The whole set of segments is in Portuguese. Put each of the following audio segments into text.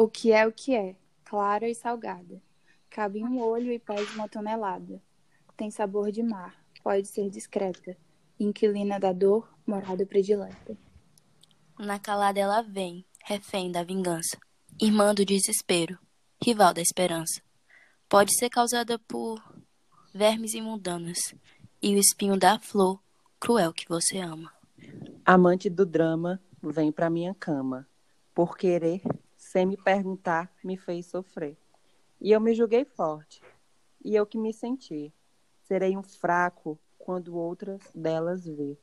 O que é o que é, clara e salgada. Cabe um olho e pesa uma tonelada. Tem sabor de mar, pode ser discreta. Inquilina da dor, morada predileta. Na calada ela vem, refém da vingança, irmã do desespero, rival da esperança. Pode ser causada por vermes imundanas e o espinho da flor cruel que você ama. Amante do drama, vem pra minha cama. Por querer, sem me perguntar, me fez sofrer. E eu me julguei forte. E eu que me senti. Serei um fraco quando outras delas vê.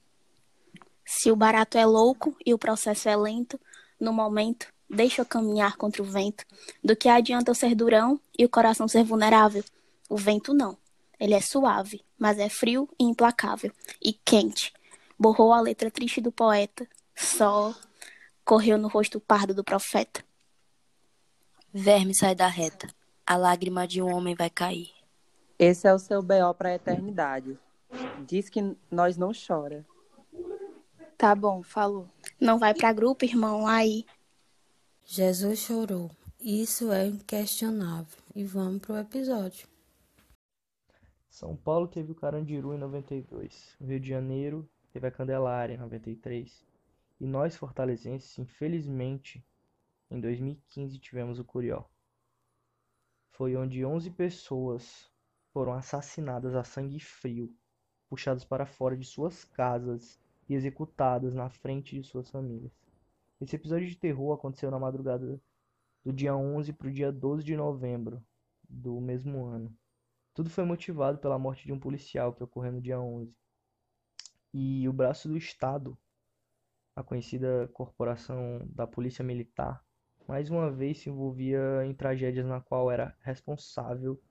Se o barato é louco e o processo é lento, no momento, deixa eu caminhar contra o vento. Do que adianta eu ser durão e o coração ser vulnerável? O vento não. Ele é suave, mas é frio e implacável. E quente. Borrou a letra triste do poeta. Só correu no rosto pardo do profeta. Verme sai da reta. A lágrima de um homem vai cair. Esse é o seu B.O. para a eternidade. Diz que nós não chora. Tá bom, falou. Não vai pra grupo, irmão, aí. Jesus chorou. Isso é inquestionável. E vamos pro episódio. São Paulo teve o Carandiru em 92. O Rio de Janeiro teve a Candelária em 93. E nós, fortalezenses, infelizmente, em 2015 tivemos o Curió. Foi onde 11 pessoas foram assassinadas a sangue frio, puxadas para fora de suas casas e executadas na frente de suas famílias. Esse episódio de terror aconteceu na madrugada do dia 11 para o dia 12 de novembro do mesmo ano. Tudo foi motivado pela morte de um policial que ocorreu no dia 11. E o braço do Estado, a conhecida corporação da Polícia Militar, mais uma vez se envolvia em tragédias na qual era responsável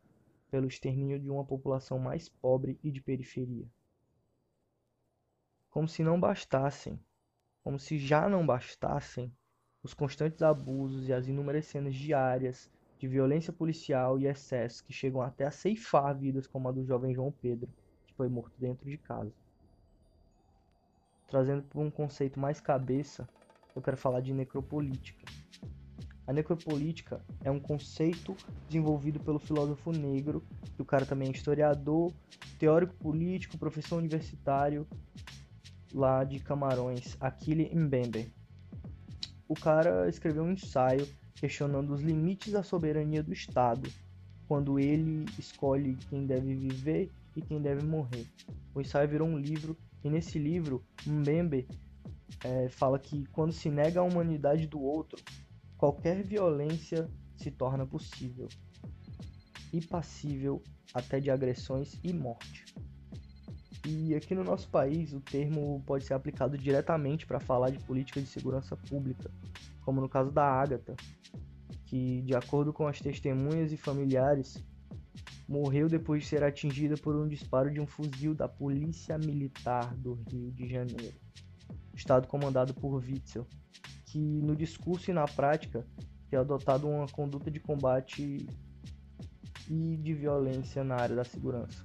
pelo extermínio de uma população mais pobre e de periferia. Como se não bastassem, como se já não bastassem, os constantes abusos e as inúmeras cenas diárias de violência policial e excessos que chegam até a ceifar vidas como a do jovem João Pedro, que foi morto dentro de casa. Trazendo para um conceito mais cabeça, eu quero falar de necropolítica. A necropolítica é um conceito desenvolvido pelo filósofo negro, que o cara também é historiador, teórico político, professor universitário lá de Camarões, Aquile Mbembe. O cara escreveu um ensaio questionando os limites da soberania do Estado, quando ele escolhe quem deve viver e quem deve morrer. O ensaio virou um livro, e nesse livro, Mbembe é, fala que quando se nega a humanidade do outro, qualquer violência se torna possível e passível até de agressões e morte. E aqui no nosso país, o termo pode ser aplicado diretamente para falar de política de segurança pública, como no caso da Ágata, que, de acordo com as testemunhas e familiares, morreu depois de ser atingida por um disparo de um fuzil da Polícia Militar do Rio de Janeiro, estado comandado por Witzel, que no discurso e na prática tem adotado uma conduta de combate e de violência na área da segurança.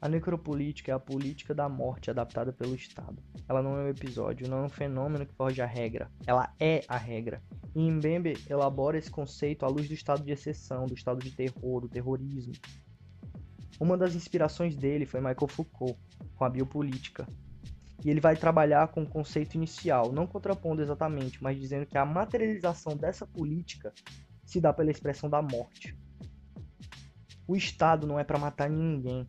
A necropolítica é a política da morte adaptada pelo Estado. Ela não é um episódio, não é um fenômeno que foge à regra. Ela é a regra. E Mbembe elabora esse conceito à luz do estado de exceção, do estado de terror, do terrorismo. Uma das inspirações dele foi Michael Foucault, com a biopolítica. E ele vai trabalhar com o conceito inicial, não contrapondo exatamente, mas dizendo que a materialização dessa política se dá pela expressão da morte. O Estado não é para matar ninguém,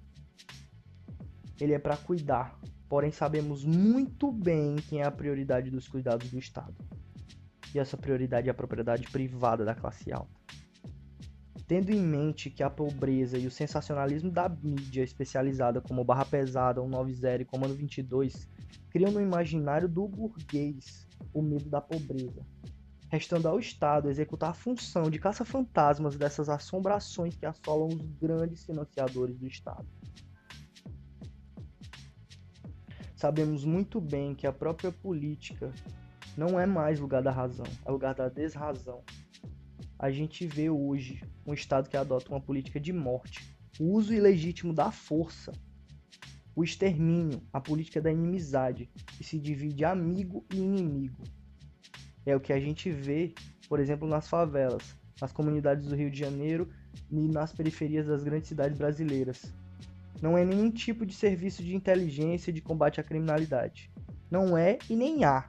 ele é para cuidar. Porém, sabemos muito bem quem é a prioridade dos cuidados do Estado. E essa prioridade é a propriedade privada da classe alta. Tendo em mente que a pobreza e o sensacionalismo da mídia especializada como Barra Pesada, 190 e Comando 22 criam no imaginário do burguês o medo da pobreza, restando ao Estado executar a função de caça-fantasmas dessas assombrações que assolam os grandes financiadores do Estado. sabemos muito bem que a própria política não é mais lugar da razão, é lugar da desrazão. A gente vê hoje um Estado que adota uma política de morte, o uso ilegítimo da força, o extermínio, a política da inimizade, que se divide amigo e inimigo. É o que a gente vê, por exemplo, nas favelas, nas comunidades do Rio de Janeiro e nas periferias das grandes cidades brasileiras. Não é nenhum tipo de serviço de inteligência de combate à criminalidade. Não é e nem há.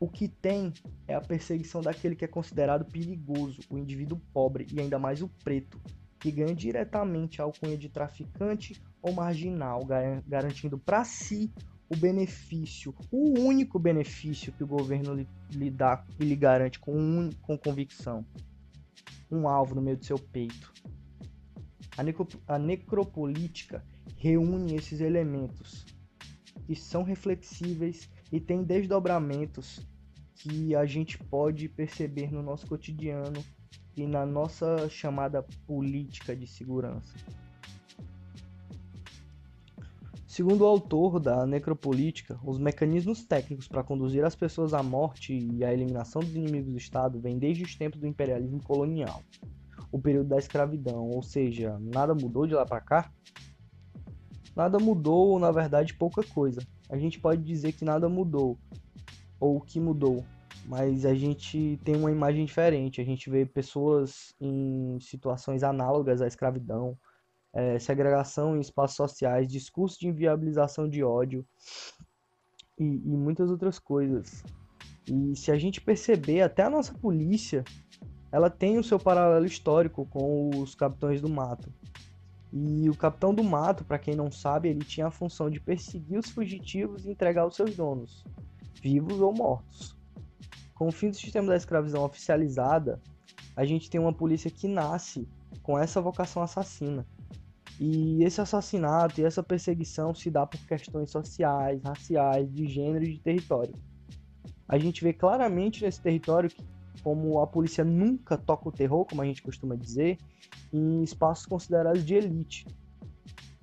O que tem é a perseguição daquele que é considerado perigoso, o indivíduo pobre e ainda mais o preto, que ganha diretamente a alcunha de traficante ou marginal, garantindo para si o benefício, o único benefício que o governo lhe, lhe dá e lhe garante com, um, com convicção. Um alvo no meio do seu peito. A, necro, a necropolítica reúne esses elementos que são reflexíveis e têm desdobramentos que a gente pode perceber no nosso cotidiano e na nossa chamada política de segurança. Segundo o autor da Necropolítica, os mecanismos técnicos para conduzir as pessoas à morte e à eliminação dos inimigos do Estado vêm desde os tempos do imperialismo colonial, o período da escravidão, ou seja, nada mudou de lá para cá? Nada mudou, ou na verdade pouca coisa. A gente pode dizer que nada mudou, ou que mudou, mas a gente tem uma imagem diferente. A gente vê pessoas em situações análogas à escravidão, é, segregação em espaços sociais, discurso de inviabilização de ódio e, e muitas outras coisas. E se a gente perceber, até a nossa polícia, ela tem o seu paralelo histórico com os capitães do mato. E o capitão do mato, para quem não sabe, ele tinha a função de perseguir os fugitivos e entregar aos seus donos, vivos ou mortos. Com o fim do sistema da escravidão oficializada, a gente tem uma polícia que nasce com essa vocação assassina. E esse assassinato e essa perseguição se dá por questões sociais, raciais, de gênero e de território. A gente vê claramente nesse território que, como a polícia nunca toca o terror, como a gente costuma dizer, em espaços considerados de elite.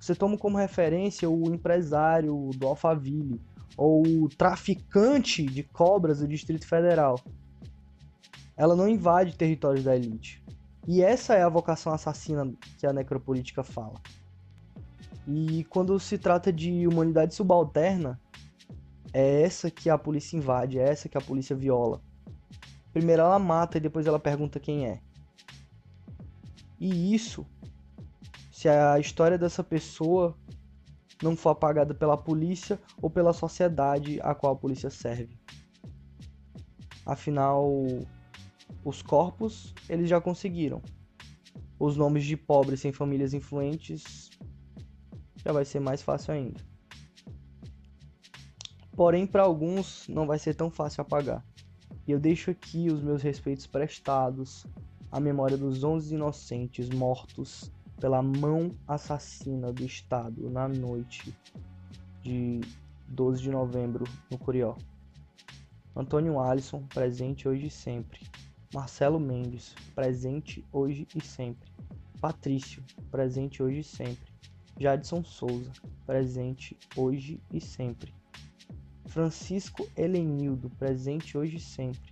Você toma como referência o empresário do Alphaville, ou o traficante de cobras do Distrito Federal. Ela não invade territórios da elite. E essa é a vocação assassina que a necropolítica fala. E quando se trata de humanidade subalterna, é essa que a polícia invade, é essa que a polícia viola. Primeiro ela mata e depois ela pergunta quem é. E isso, se a história dessa pessoa não for apagada pela polícia ou pela sociedade a qual a polícia serve. Afinal, os corpos eles já conseguiram. Os nomes de pobres sem famílias influentes já vai ser mais fácil ainda. Porém, para alguns não vai ser tão fácil apagar. E eu deixo aqui os meus respeitos prestados à memória dos 11 inocentes mortos pela mão assassina do Estado na noite de 12 de novembro no Curió. Antônio Alisson, presente hoje e sempre. Marcelo Mendes, presente hoje e sempre. Patrício, presente hoje e sempre. Jadson Souza, presente hoje e sempre. Francisco Helenildo, presente hoje e sempre.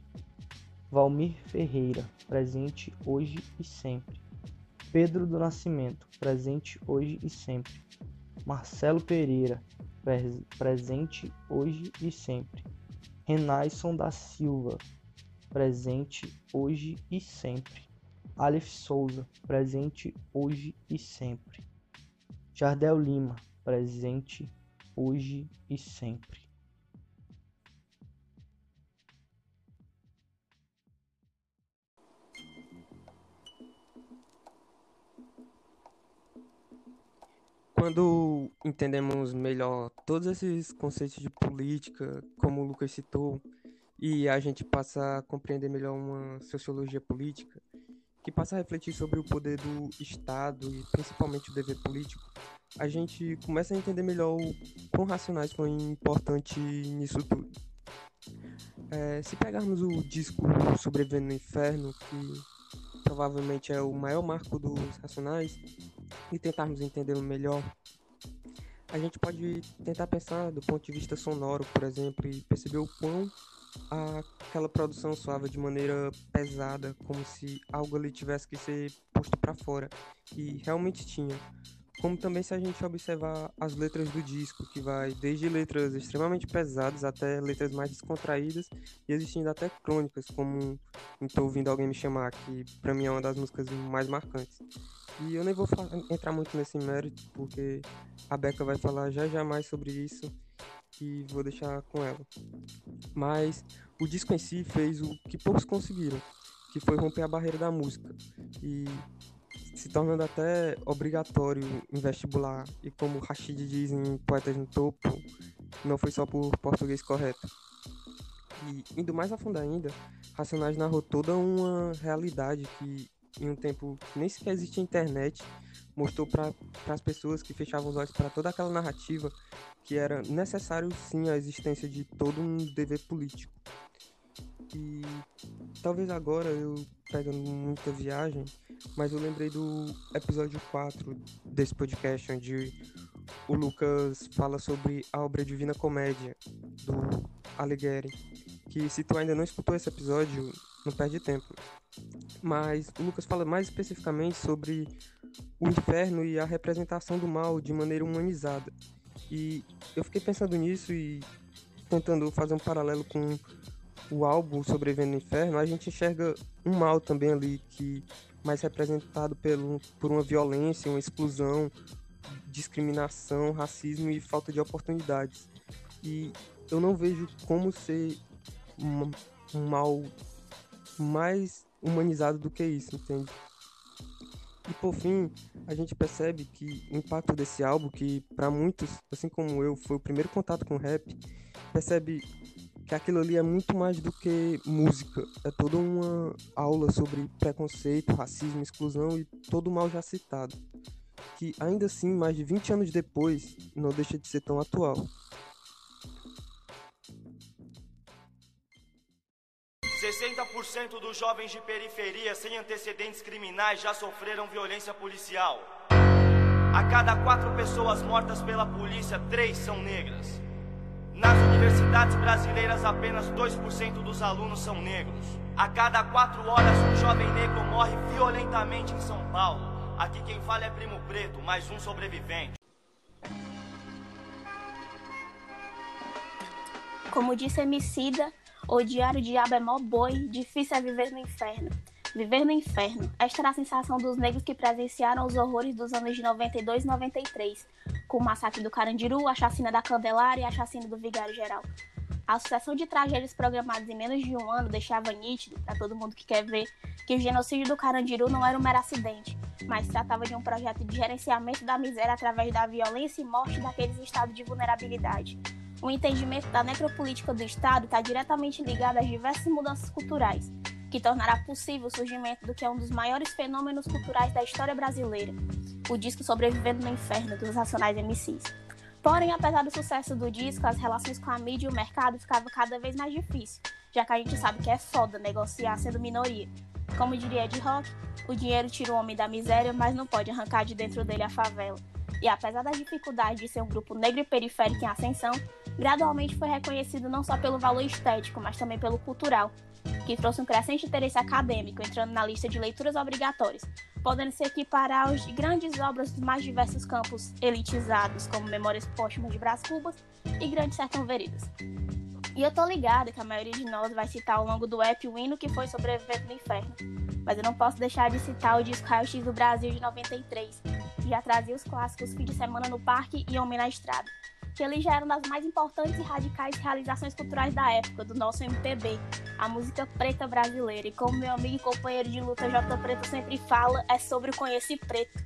Valmir Ferreira, presente hoje e sempre. Pedro do Nascimento, presente hoje e sempre. Marcelo Pereira, presente hoje e sempre. Renaison da Silva, presente hoje e sempre. Aleph Souza, presente hoje e sempre. Jardel Lima, presente hoje e sempre. Quando entendemos melhor todos esses conceitos de política, como o Lucas citou, e a gente passa a compreender melhor uma sociologia política, que passa a refletir sobre o poder do Estado e principalmente o dever político, a gente começa a entender melhor o quão racionais foi importante nisso tudo. É, se pegarmos o disco Sobrevivendo no Inferno, que provavelmente é o maior marco dos racionais, e tentarmos entendê-lo melhor, a gente pode tentar pensar do ponto de vista sonoro, por exemplo, e perceber o quão aquela produção soava de maneira pesada, como se algo ali tivesse que ser posto para fora. E realmente tinha. Como também se a gente observar as letras do disco, que vai desde letras extremamente pesadas até letras mais descontraídas e existindo até crônicas, como Estou Ouvindo Alguém Me Chamar, que para mim é uma das músicas mais marcantes. E eu nem vou entrar muito nesse mérito, porque a Beca vai falar já já mais sobre isso e vou deixar com ela. Mas o disco em si fez o que poucos conseguiram, que foi romper a barreira da música. E se tornando até obrigatório em vestibular. E como Rashid diz em Poetas no Topo, não foi só por português correto. E indo mais a fundo ainda, Racionais narrou toda uma realidade que, em um tempo que nem sequer existia internet, mostrou para as pessoas que fechavam os olhos para toda aquela narrativa que era necessário sim a existência de todo um dever político. E talvez agora eu pegando muita viagem, mas eu lembrei do episódio 4 desse podcast, onde o Lucas fala sobre a obra Divina Comédia, do Alighieri, que se tu ainda não escutou esse episódio, não perde tempo. Mas o Lucas fala mais especificamente sobre o inferno e a representação do mal de maneira humanizada. E eu fiquei pensando nisso e tentando fazer um paralelo com o álbum Sobrevivendo no Inferno, a gente enxerga um mal também ali que mais representado pelo, por uma violência, uma exclusão, discriminação, racismo e falta de oportunidades. E eu não vejo como ser um, um mal mais humanizado do que isso, entende? E por fim, a gente percebe que o impacto desse álbum, que para muitos, assim como eu, foi o primeiro contato com rap, percebe que aquilo ali é muito mais do que música, é toda uma aula sobre preconceito, racismo, exclusão e todo o mal já citado, que ainda assim, mais de 20 anos depois, não deixa de ser tão atual. cento dos jovens de periferia sem antecedentes criminais já sofreram violência policial. A cada quatro pessoas mortas pela polícia, três são negras. Nas universidades brasileiras, apenas 2% dos alunos são negros. A cada quatro horas, um jovem negro morre violentamente em São Paulo. Aqui quem fala é Primo Preto, mais um sobrevivente. Como disse Emicida, o diabo é mó boi, difícil é viver no inferno. Viver no Inferno. Esta era a sensação dos negros que presenciaram os horrores dos anos de 92 e 93, com o massacre do Carandiru, a chacina da Candelária e a chacina do Vigário Geral. A sucessão de tragédias programadas em menos de um ano deixava nítido, para todo mundo que quer ver, que o genocídio do Carandiru não era um mero acidente, mas tratava de um projeto de gerenciamento da miséria através da violência e morte daqueles em estado de vulnerabilidade. O entendimento da necropolítica do Estado está diretamente ligado às diversas mudanças culturais, que tornará possível o surgimento do que é um dos maiores fenômenos culturais da história brasileira, o disco Sobrevivendo no Inferno, dos Racionais MCs. Porém, apesar do sucesso do disco, as relações com a mídia e o mercado ficavam cada vez mais difíceis, já que a gente sabe que é foda negociar sendo minoria. Como diria Ed Rock, o dinheiro tira o homem da miséria, mas não pode arrancar de dentro dele a favela. E apesar da dificuldade de ser um grupo negro e periférico em ascensão, gradualmente foi reconhecido não só pelo valor estético, mas também pelo cultural, que trouxe um crescente interesse acadêmico, entrando na lista de leituras obrigatórias, podendo se equiparar aos de grandes obras dos mais diversos campos elitizados, como Memórias Póstumas de Brás Cubas e Grande Sertão Veredas. E eu tô ligada que a maioria de nós vai citar ao longo do app o hino que foi Sobrevivendo no Inferno, mas eu não posso deixar de citar o disco Raio X do Brasil de 93, que já trazia os clássicos Fim de Semana no Parque e Homem na Estrada que ele já era uma das mais importantes e radicais realizações culturais da época, do nosso MPB, a música preta brasileira. E como meu amigo e companheiro de luta J Preto sempre fala, é sobre o conhecer preto.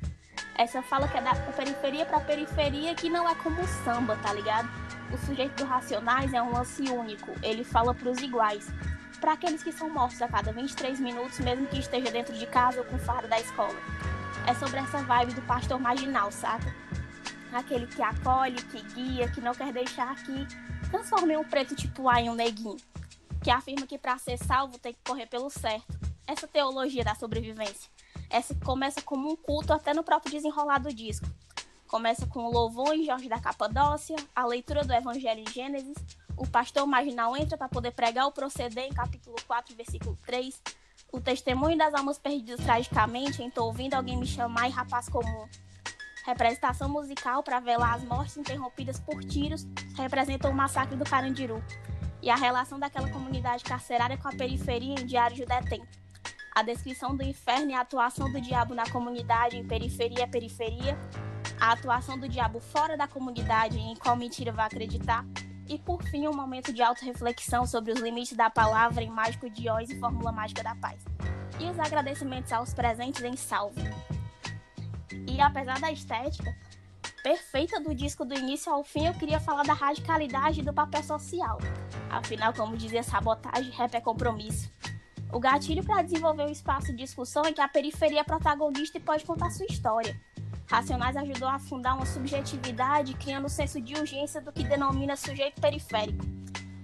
Essa fala que é da periferia para periferia, que não é como o samba, tá ligado? O sujeito do Racionais é um lance único, ele fala para os iguais. Para aqueles que são mortos a cada 23 minutos, mesmo que esteja dentro de casa ou com fardo da escola. É sobre essa vibe do pastor marginal, saca? Aquele que acolhe, que guia, que não quer deixar que transforme um preto tipo A em um neguinho, que afirma que para ser salvo tem que correr pelo certo. Essa teologia da sobrevivência. Essa começa como um culto até no próprio desenrolar do disco. Começa com o louvor em Jorge da Capadócia, a leitura do Evangelho em Gênesis, o pastor marginal entra para poder pregar o proceder em capítulo 4, versículo 3, o testemunho das almas perdidas tragicamente, então ouvindo alguém me chamar e rapaz comum, representação musical para velar as mortes interrompidas por tiros representou o massacre do Carandiru e a relação daquela comunidade carcerária com a periferia em Diário de Detém. A descrição do inferno e a atuação do diabo na comunidade em periferia periferia, a atuação do diabo fora da comunidade em qual mentira vai acreditar, e por fim um momento de auto-reflexão sobre os limites da palavra em Mágico de Oz e Fórmula Mágica da Paz. E os agradecimentos aos presentes em salve. Apesar da estética perfeita do disco do início ao fim, eu queria falar da radicalidade do papel social. Afinal, como dizia sabotagem, rap é compromisso. O gatilho para desenvolver um espaço de discussão é que a periferia é protagonista e pode contar sua história. Racionais ajudou a fundar uma subjetividade, criando o um senso de urgência do que denomina sujeito periférico.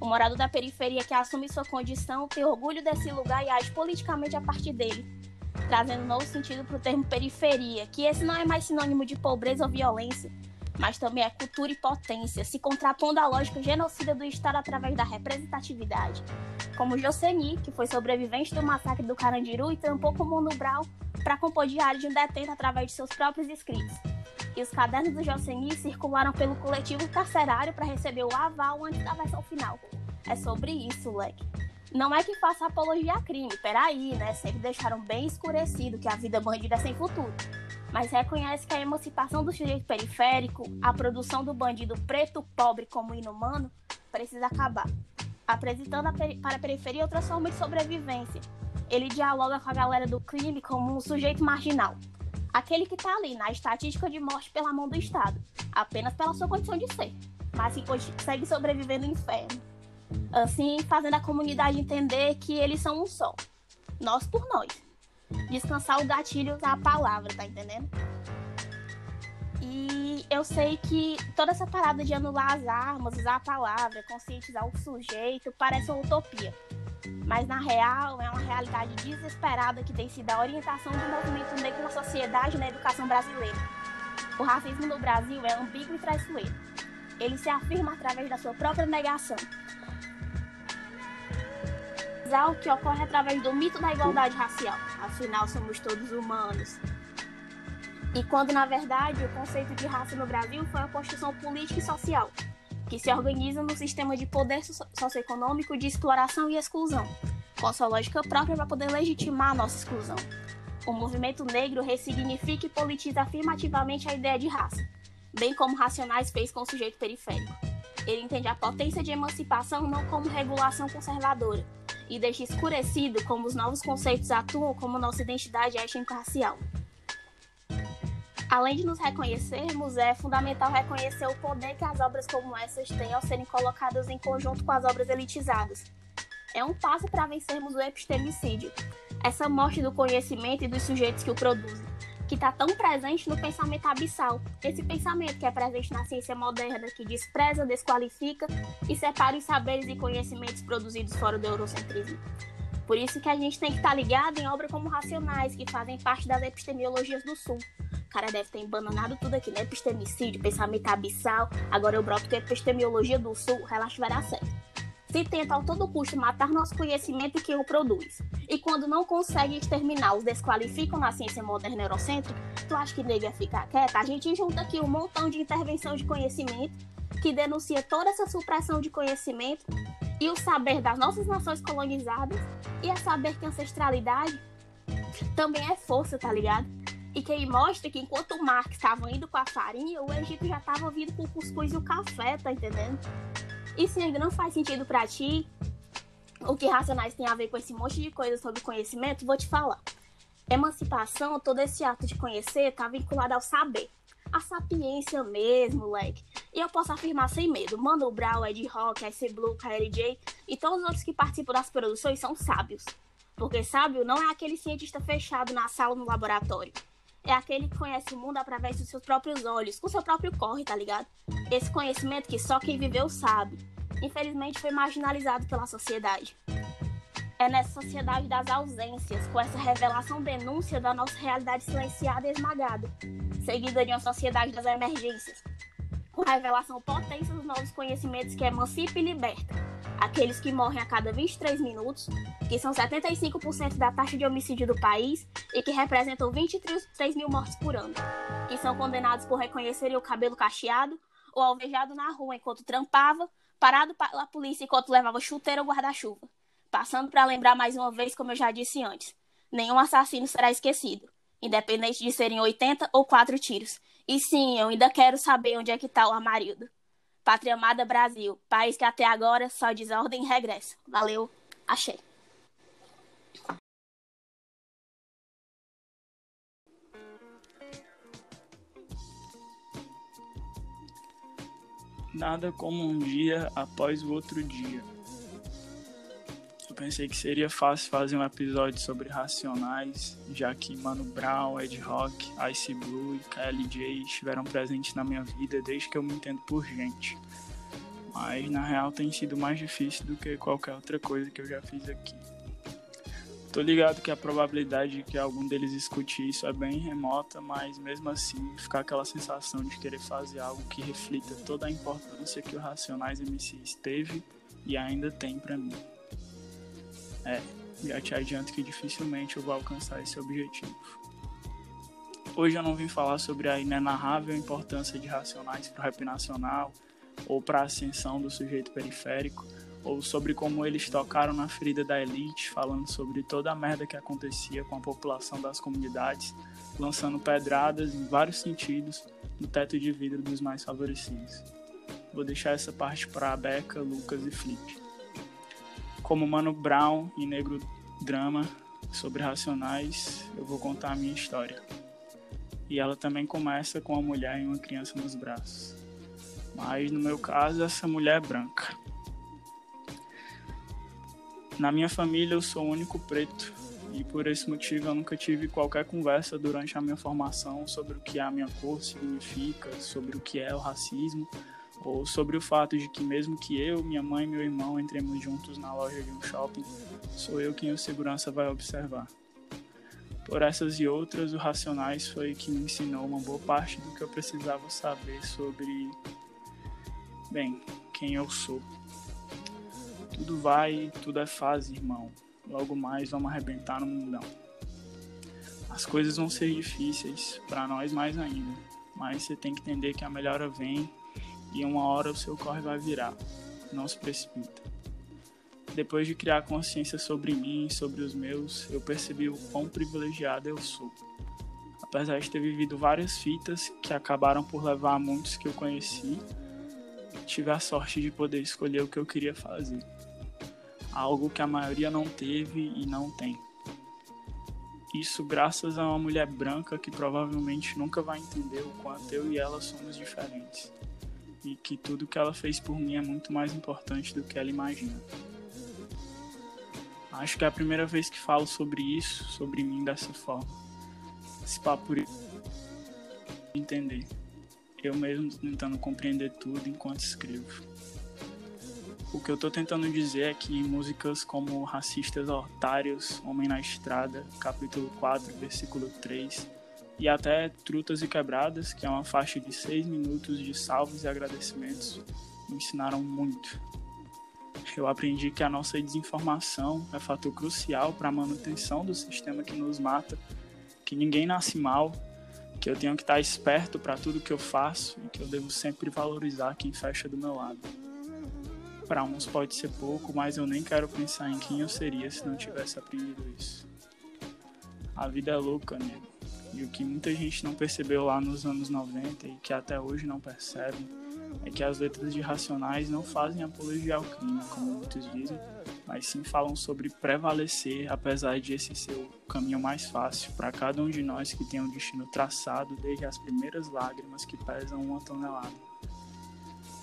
O morador da periferia que assume sua condição tem orgulho desse lugar e age politicamente a partir dele trazendo um novo sentido para o termo periferia, que esse não é mais sinônimo de pobreza ou violência, mas também é cultura e potência, se contrapondo à lógica genocida do Estado através da representatividade. Como Joceni, que foi sobrevivente do massacre do Carandiru e trampou com Mundo Brau para compor diário de um detento através de seus próprios escritos. E os cadernos do Joceni circularam pelo coletivo carcerário para receber o aval antes da versão final. É sobre isso, leque. Não é que faça apologia a crime, peraí, né? Sempre deixaram bem escurecido que a vida bandida é sem futuro. Mas reconhece que a emancipação do sujeito periférico, a produção do bandido preto pobre como inumano, precisa acabar. Apresentando para a periferia outra forma de sobrevivência. Ele dialoga com a galera do crime como um sujeito marginal. Aquele que está ali na estatística de morte pela mão do Estado, apenas pela sua condição de ser, mas que consegue sobreviver no inferno assim fazendo a comunidade entender que eles são um só. Nós por nós. Descansar o gatilho da palavra, tá entendendo? E eu sei que toda essa parada de anular as armas, usar a palavra, conscientizar o sujeito, parece uma utopia. Mas na real, é uma realidade desesperada que tem sido a orientação do movimento negro na sociedade e na educação brasileira. O racismo no Brasil é ambíguo e traiçoeiro. Ele se afirma através da sua própria negação, o que ocorre através do mito da igualdade racial. Afinal, somos todos humanos. E quando, na verdade, o conceito de raça no Brasil foi uma construção política e social, que se organiza no sistema de poder socioeconômico de exploração e exclusão, com sua lógica própria para poder legitimar a nossa exclusão. O movimento negro ressignifica e politiza afirmativamente a ideia de raça, bem como Racionais fez com o sujeito periférico. Ele entende a potência de emancipação não como regulação conservadora, e deixa escurecido como os novos conceitos atuam como nossa identidade étnico-racial. Além de nos reconhecermos, é fundamental reconhecer o poder que as obras como essas têm ao serem colocadas em conjunto com as obras elitizadas. É um passo para vencermos o epistemicídio, essa morte do conhecimento e dos sujeitos que o produzem que está tão presente no pensamento abissal. Esse pensamento que é presente na ciência moderna, que despreza, desqualifica e separa os saberes e conhecimentos produzidos fora do eurocentrismo. Por isso que a gente tem que estar tá ligado em obras como Racionais, que fazem parte das epistemiologias do Sul. O cara deve ter embananado tudo aqui, né? Epistemicídio, pensamento abissal. Agora eu broto que epistemiologia do Sul, relaxa vai dar certo se tenta a todo custo matar nosso conhecimento e quem o produz. E quando não consegue exterminar, os desqualificam na ciência moderna eurocêntrica, tu acha que nega ficar quieta? A gente junta aqui um montão de intervenção de conhecimento que denuncia toda essa supressão de conhecimento e o saber das nossas nações colonizadas e é saber que ancestralidade também é força, tá ligado? E que aí mostra que enquanto o Marx estava indo com a farinha, o Egito já estava vindo com o cuscuz e o café, tá entendendo? E se ainda não faz sentido para ti, o que Racionais tem a ver com esse monte de coisas sobre conhecimento, vou te falar. Emancipação, todo esse ato de conhecer, tá vinculado ao saber. A sapiência mesmo, moleque. E eu posso afirmar sem medo, Mano Brown, Ed Rock, Ice Blue, KLJ e todos os outros que participam das produções são sábios. Porque sábio não é aquele cientista fechado na sala no laboratório é aquele que conhece o mundo através dos seus próprios olhos, com seu próprio corre, tá ligado? Esse conhecimento que só quem viveu sabe. Infelizmente foi marginalizado pela sociedade. É nessa sociedade das ausências, com essa revelação denúncia da nossa realidade silenciada e esmagada, seguida de uma sociedade das emergências, com a revelação potência dos novos conhecimentos que emancipa e liberta, aqueles que morrem a cada 23 minutos, que são 75% da taxa de homicídio do país e que representam 23 mil mortes por ano, que são condenados por reconhecerem o cabelo cacheado ou alvejado na rua enquanto trampava, parado pela polícia enquanto levava chuteira ou guarda-chuva. Passando para lembrar mais uma vez, como eu já disse antes, nenhum assassino será esquecido, independente de serem 80 ou 4 tiros. E sim, eu ainda quero saber onde é que está o Amarildo. Pátria amada Brasil, país que até agora só desordem e regresso. Valeu, achei. Nada como um dia após o outro dia. Pensei que seria fácil fazer um episódio sobre Racionais, já que Mano Brown, Ed Rock, Ice Blue e KLJ estiveram presentes na minha vida desde que eu me entendo por gente. Mas na real tem sido mais difícil do que qualquer outra coisa que eu já fiz aqui. Tô ligado que a probabilidade de que algum deles escute isso é bem remota, mas mesmo assim fica aquela sensação de querer fazer algo que reflita toda a importância que o Racionais MCs teve e ainda tem para mim. É, já te adianto que dificilmente eu vou alcançar esse objetivo. Hoje eu não vim falar sobre a inenarrável importância de Racionais para o rap nacional ou para a ascensão do sujeito periférico ou sobre como eles tocaram na ferida da elite, falando sobre toda a merda que acontecia com a população das comunidades, lançando pedradas em vários sentidos no teto de vidro dos mais favorecidos. Vou deixar essa parte para Beca, Lucas e Flip. Como Mano Brown e Negro Drama sobre Racionais, eu vou contar a minha história. E ela também começa com uma mulher e uma criança nos braços. Mas no meu caso, essa mulher é branca. Na minha família eu sou o único preto e por esse motivo eu nunca tive qualquer conversa durante a minha formação sobre o que a minha cor significa, sobre o que é o racismo ou sobre o fato de que mesmo que eu, minha mãe e meu irmão entremos juntos na loja de um shopping, sou eu quem o segurança vai observar. Por essas e outras, o Racionais foi que me ensinou uma boa parte do que eu precisava saber sobre, bem, quem eu sou. Tudo vai, tudo é fase, irmão. Logo mais vamos arrebentar no mundão. As coisas vão ser difíceis, para nós mais ainda. Mas você tem que entender que a melhora vem e uma hora o seu corre vai virar. Não se precipita. Depois de criar consciência sobre mim e sobre os meus, eu percebi o quão privilegiado eu sou. Apesar de ter vivido várias fitas que acabaram por levar a muitos que eu conheci, tive a sorte de poder escolher o que eu queria fazer algo que a maioria não teve e não tem. Isso graças a uma mulher branca que provavelmente nunca vai entender o quanto eu e ela somos diferentes. E que tudo que ela fez por mim é muito mais importante do que ela imagina. Acho que é a primeira vez que falo sobre isso, sobre mim dessa forma. Esse papo entender. Eu mesmo tentando compreender tudo enquanto escrevo. O que eu tô tentando dizer é que músicas como Racistas Otários, Homem na Estrada, capítulo 4, versículo 3, e até Trutas e Quebradas, que é uma faixa de 6 minutos de salvos e agradecimentos, me ensinaram muito. Eu aprendi que a nossa desinformação é fator crucial para a manutenção do sistema que nos mata, que ninguém nasce mal, que eu tenho que estar esperto para tudo que eu faço e que eu devo sempre valorizar quem fecha do meu lado para uns pode ser pouco, mas eu nem quero pensar em quem eu seria se não tivesse aprendido isso. A vida é louca, né? E o que muita gente não percebeu lá nos anos 90 e que até hoje não percebe é que as letras de Racionais não fazem apologia ao crime, como muitos dizem, mas sim falam sobre prevalecer, apesar de esse ser o caminho mais fácil para cada um de nós que tem um destino traçado desde as primeiras lágrimas que pesam uma tonelada.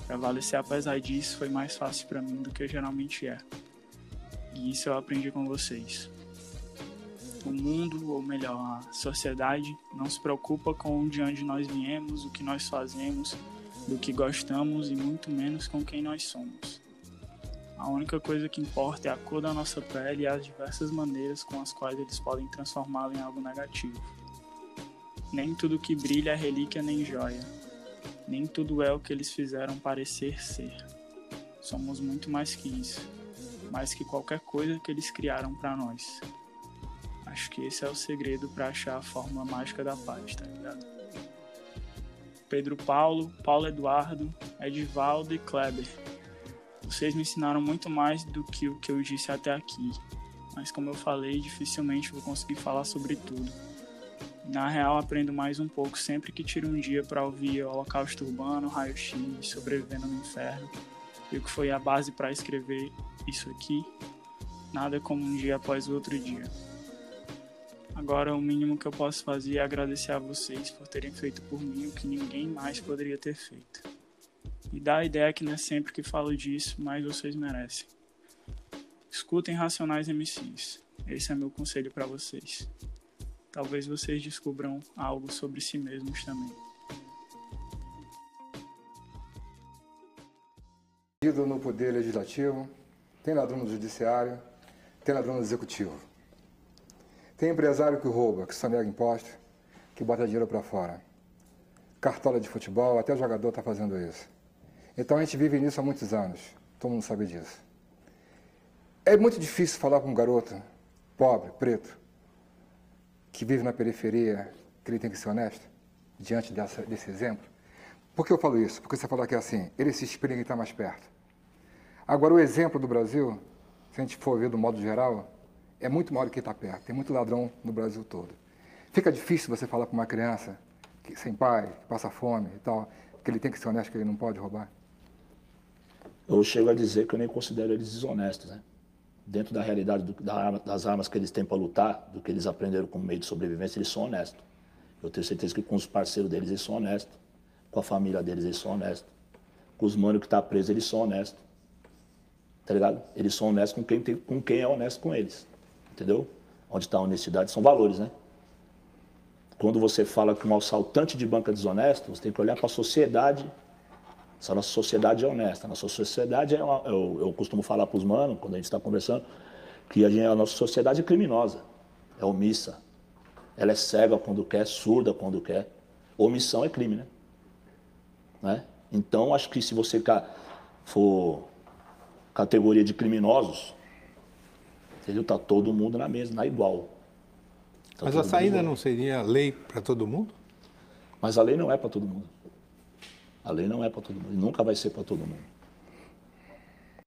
Prevalecer apesar disso foi mais fácil para mim do que geralmente é. E isso eu aprendi com vocês. O mundo, ou melhor, a sociedade, não se preocupa com de onde nós viemos, o que nós fazemos, do que gostamos e muito menos com quem nós somos. A única coisa que importa é a cor da nossa pele e as diversas maneiras com as quais eles podem transformá-la em algo negativo. Nem tudo que brilha é relíquia nem joia nem tudo é o que eles fizeram parecer ser. Somos muito mais que isso, mais que qualquer coisa que eles criaram para nós. Acho que esse é o segredo para achar a fórmula mágica da paz, tá ligado? Pedro Paulo, Paulo Eduardo, Edivaldo e Kleber. Vocês me ensinaram muito mais do que o que eu disse até aqui, mas como eu falei, dificilmente vou conseguir falar sobre tudo. Na real, aprendo mais um pouco sempre que tiro um dia para ouvir Holocausto Urbano, Raio X, Sobrevivendo no Inferno, e o que foi a base para escrever isso aqui. Nada como um dia após o outro dia. Agora, o mínimo que eu posso fazer é agradecer a vocês por terem feito por mim o que ninguém mais poderia ter feito. E dá a ideia que não é sempre que falo disso, mas vocês merecem. Escutem Racionais MCs. Esse é meu conselho para vocês. Talvez vocês descubram algo sobre si mesmos também. no poder legislativo, tem ladrão no judiciário, tem ladrão no executivo. Tem empresário que rouba, que sonega imposto, que bota dinheiro para fora. Cartola de futebol, até jogador está fazendo isso. Então a gente vive nisso há muitos anos. Todo mundo sabe disso. É muito difícil falar com um garoto pobre, preto, que vive na periferia, que ele tem que ser honesto, diante dessa, desse exemplo. Por que eu falo isso? Porque você falou que é assim, ele se inspira em quem está mais perto. Agora, o exemplo do Brasil, se a gente for ver do modo geral, é muito maior do que está perto. Tem muito ladrão no Brasil todo. Fica difícil você falar para uma criança que, sem pai, que passa fome e tal, que ele tem que ser honesto, que ele não pode roubar. Eu chego a dizer que eu nem considero eles desonestos, né? Dentro da realidade do, da, das armas que eles têm para lutar, do que eles aprenderam como meio de sobrevivência, eles são honestos. Eu tenho certeza que com os parceiros deles eles são honestos. Com a família deles eles são honestos. Com os manos que estão tá presos eles são honestos. Tá ligado? Eles são honestos com quem, tem, com quem é honesto com eles entendeu? Onde está a honestidade são valores, né? Quando você fala que um assaltante de banca é desonesto, você tem que olhar para a sociedade. Se a nossa sociedade é honesta, a nossa sociedade é, uma, eu, eu, costumo falar para os manos, quando a gente está conversando, que a, gente, a nossa sociedade é criminosa, é omissa. Ela é cega quando quer, surda quando quer. Omissão é crime, né? né? Então, acho que se você for categoria de criminosos, Entendeu? Está todo mundo na mesma, na igual. Tá Mas a saída não seria lei para todo mundo? Mas a lei não é para todo mundo. A lei não é para todo mundo. E nunca vai ser para todo mundo.